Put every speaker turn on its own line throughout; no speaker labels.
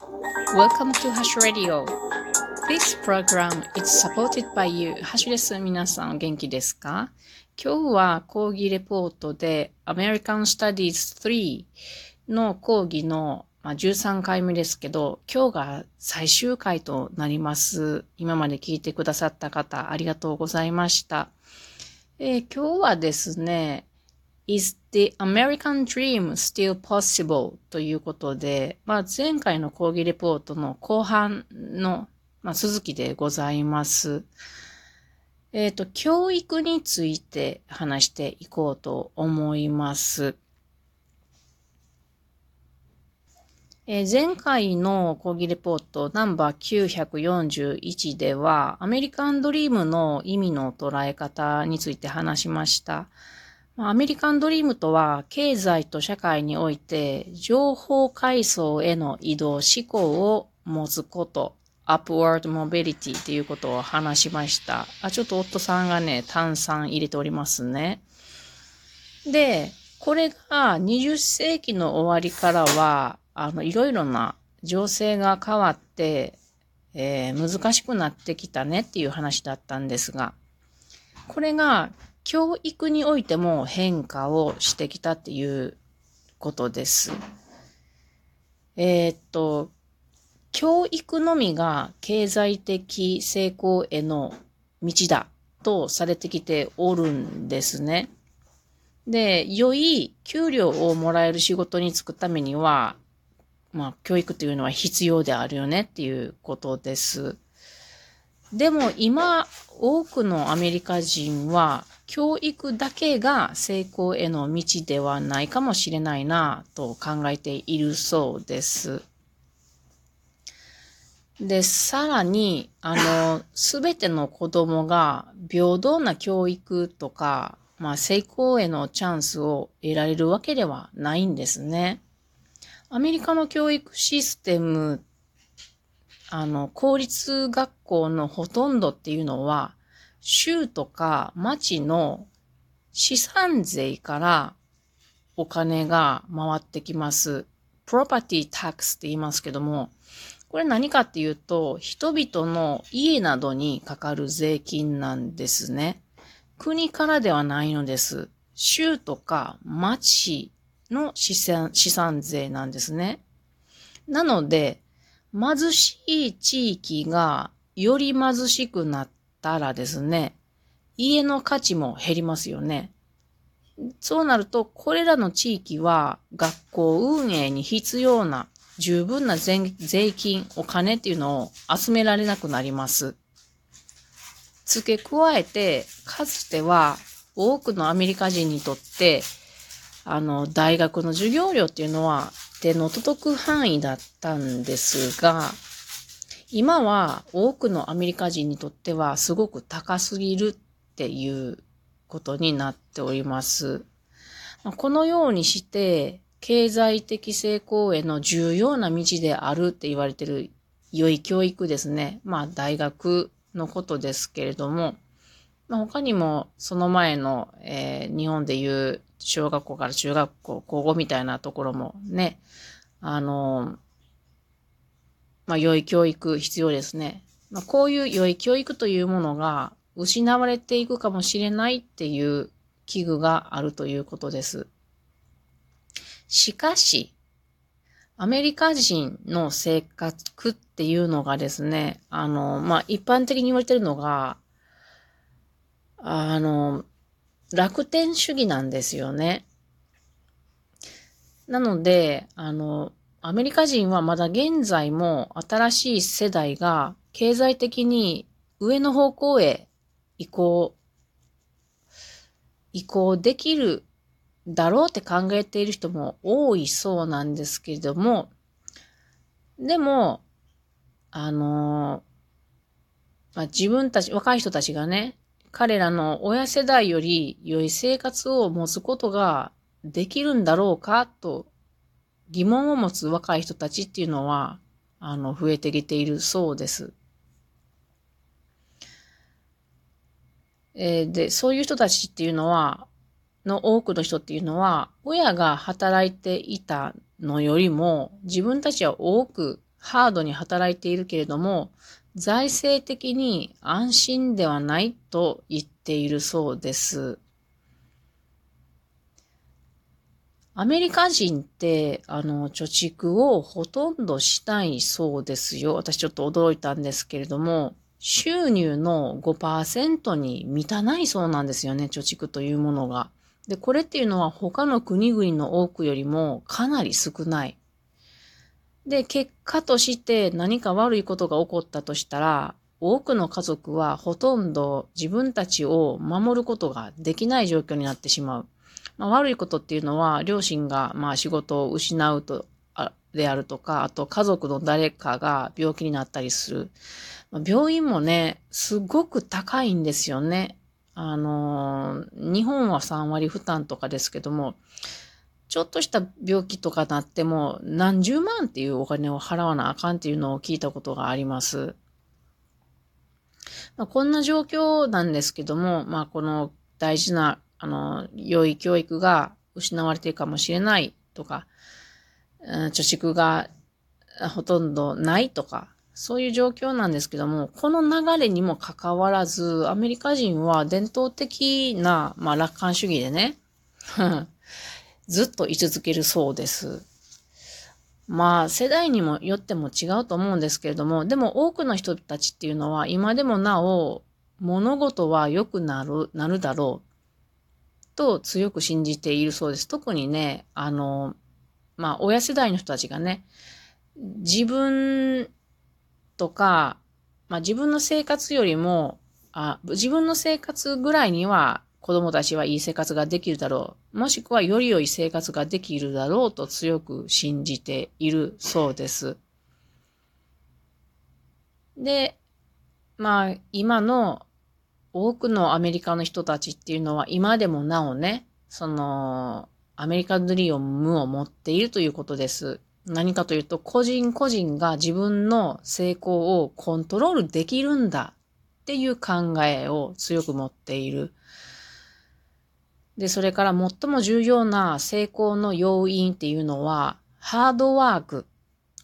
Welcome to Hash Radio. This program is supported by you. ハッシュです。皆さんお元気ですか?今日は講義レポートで American Studies 3の講義のまあ、13回目ですけど、今日が最終回となります。今まで聞いてくださった方、ありがとうございました。えー、今日はですね、Is the American Dream Still Possible? ということで、まあ、前回の講義レポートの後半の、まあ、続きでございます。えっ、ー、と、教育について話していこうと思います。えー、前回の講義レポートナンバー941では、アメリカンドリームの意味の捉え方について話しました。アメリカンドリームとは、経済と社会において、情報階層への移動思考を持つこと、upward mobility っていうことを話しました。あ、ちょっと夫さんがね、炭酸入れておりますね。で、これが20世紀の終わりからは、あの、いろいろな情勢が変わって、えー、難しくなってきたねっていう話だったんですが、これが教育においても変化をしてきたっていうことです。えー、っと、教育のみが経済的成功への道だとされてきておるんですね。で、良い給料をもらえる仕事に就くためには、まあ、教育というのは必要であるよねっていうことです。でも今、多くのアメリカ人は教育だけが成功への道ではないかもしれないなと考えているそうです。で、さらに、あの、すべての子供が平等な教育とか、まあ、成功へのチャンスを得られるわけではないんですね。アメリカの教育システムあの、公立学校のほとんどっていうのは、州とか町の資産税からお金が回ってきます。property tax って言いますけども、これ何かっていうと、人々の家などにかかる税金なんですね。国からではないのです。州とか町の資産資産税なんですね。なので、貧しい地域がより貧しくなったらですね、家の価値も減りますよね。そうなると、これらの地域は学校運営に必要な十分な税金、お金っていうのを集められなくなります。付け加えて、かつては多くのアメリカ人にとって、あの、大学の授業料っていうのは手の届く範囲だったんですが、今は多くのアメリカ人にとってはすごく高すぎるっていうことになっております。このようにして、経済的成功への重要な道であるって言われている良い教育ですね。まあ大学のことですけれども、まあ、他にもその前の、えー、日本でいう小学校から中学校、高校みたいなところもね、あの、まあ、良い教育必要ですね。まあ、こういう良い教育というものが失われていくかもしれないっていう危惧があるということです。しかし、アメリカ人の性格っていうのがですね、あの、まあ、一般的に言われてるのが、あの、楽天主義なんですよね。なので、あの、アメリカ人はまだ現在も新しい世代が経済的に上の方向へ移行、移行できるだろうって考えている人も多いそうなんですけれども、でも、あの、まあ、自分たち、若い人たちがね、彼らの親世代より良い生活を持つことができるんだろうかと疑問を持つ若い人たちっていうのは、あの、増えてきているそうです。えー、で、そういう人たちっていうのは、の多くの人っていうのは、親が働いていたのよりも、自分たちは多くハードに働いているけれども、財政的に安心ではないと言っているそうです。アメリカ人って、あの、貯蓄をほとんどしないそうですよ。私ちょっと驚いたんですけれども、収入の5%に満たないそうなんですよね、貯蓄というものが。で、これっていうのは他の国々の多くよりもかなり少ない。で、結果として何か悪いことが起こったとしたら、多くの家族はほとんど自分たちを守ることができない状況になってしまう。まあ、悪いことっていうのは、両親がまあ仕事を失うと、であるとか、あと家族の誰かが病気になったりする。まあ、病院もね、すごく高いんですよね。あのー、日本は3割負担とかですけども、ちょっとした病気とかなっても何十万っていうお金を払わなあかんっていうのを聞いたことがあります。まあ、こんな状況なんですけども、まあこの大事な、あの、良い教育が失われているかもしれないとか、貯蓄がほとんどないとか、そういう状況なんですけども、この流れにもかかわらず、アメリカ人は伝統的な、まあ、楽観主義でね、ずっと居続けるそうです。まあ、世代にもよっても違うと思うんですけれども、でも多くの人たちっていうのは、今でもなお、物事は良くなる、なるだろう、と強く信じているそうです。特にね、あの、まあ、親世代の人たちがね、自分とか、まあ自分の生活よりも、あ自分の生活ぐらいには子供たちはいい生活ができるだろう。もしくはより良い生活ができるだろうと強く信じているそうです。で、まあ今の多くのアメリカの人たちっていうのは今でもなおね、そのアメリカドリームを持っているということです。何かというと、個人個人が自分の成功をコントロールできるんだっていう考えを強く持っている。で、それから最も重要な成功の要因っていうのは、ハードワーク、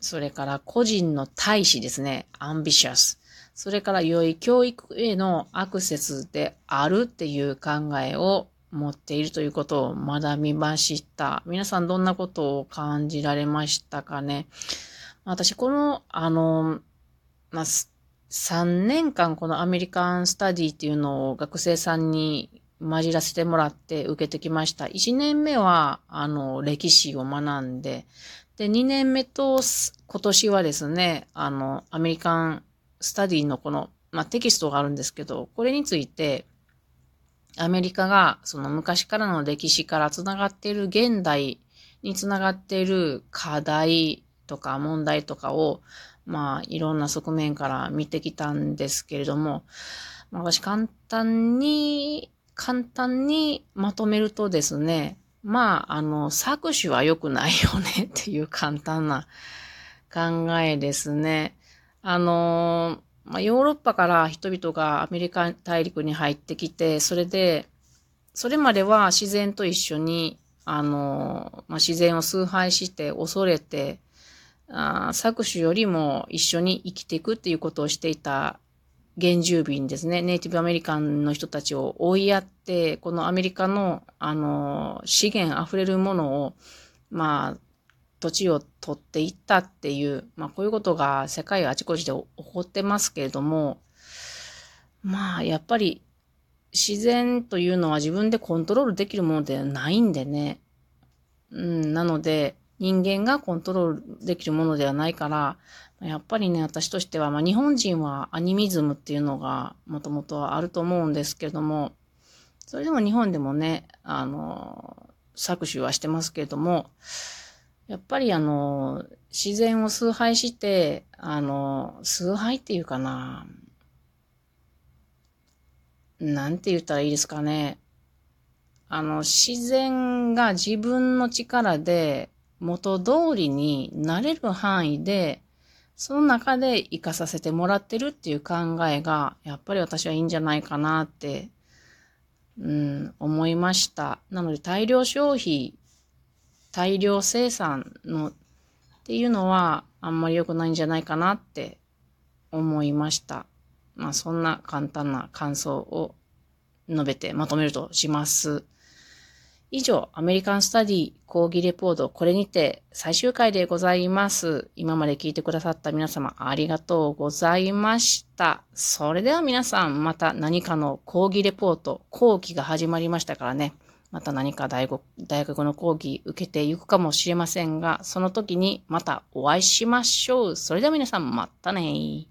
それから個人の大志ですね、アンビシャス。それから良い教育へのアクセスであるっていう考えを持っているということを学びました。皆さんどんなことを感じられましたかね？私、この、あの、まあ、3年間このアメリカンスタディっていうのを学生さんに混じらせてもらって受けてきました。1年目は、あの、歴史を学んで、で、2年目と今年はですね、あの、アメリカンスタディのこの、まあ、テキストがあるんですけど、これについて、アメリカがその昔からの歴史からつながっている現代につながっている課題とか問題とかを、まあ、いろんな側面から見てきたんですけれども、まあ、私簡単に、簡単にまとめるとですね、まあ、あの、搾取は良くないよねっていう簡単な考えですね。あのまあ、ヨーロッパから人々がアメリカ大陸に入ってきて、それで、それまでは自然と一緒に、あの、まあ、自然を崇拝して恐れて、あ搾取よりも一緒に生きていくっていうことをしていた原住民ですね。ネイティブアメリカンの人たちを追いやって、このアメリカの、あの、資源溢れるものを、まあ、土地を取っていったっていう、まあこういうことが世界あちこちで起こってますけれども、まあやっぱり自然というのは自分でコントロールできるものではないんでね。うん、なので人間がコントロールできるものではないから、やっぱりね、私としては、まあ日本人はアニミズムっていうのがもともとあると思うんですけれども、それでも日本でもね、あの、搾取はしてますけれども、やっぱりあの、自然を崇拝して、あの、崇拝っていうかな、なんて言ったらいいですかね。あの、自然が自分の力で元通りになれる範囲で、その中で生かさせてもらってるっていう考えが、やっぱり私はいいんじゃないかなって、うん、思いました。なので大量消費大量生産のっていうのは、あんまり良くないんじゃないかなって思いました。まあそんな簡単な感想を述べてまとめるとします。以上、アメリカンスタディ講義レポート、これにて最終回でございます。今まで聞いてくださった皆様ありがとうございました。それでは皆さん、また何かの講義レポート、講義が始まりましたからね。また何か大学の講義受けていくかもしれませんが、その時にまたお会いしましょう。それでは皆さん、またね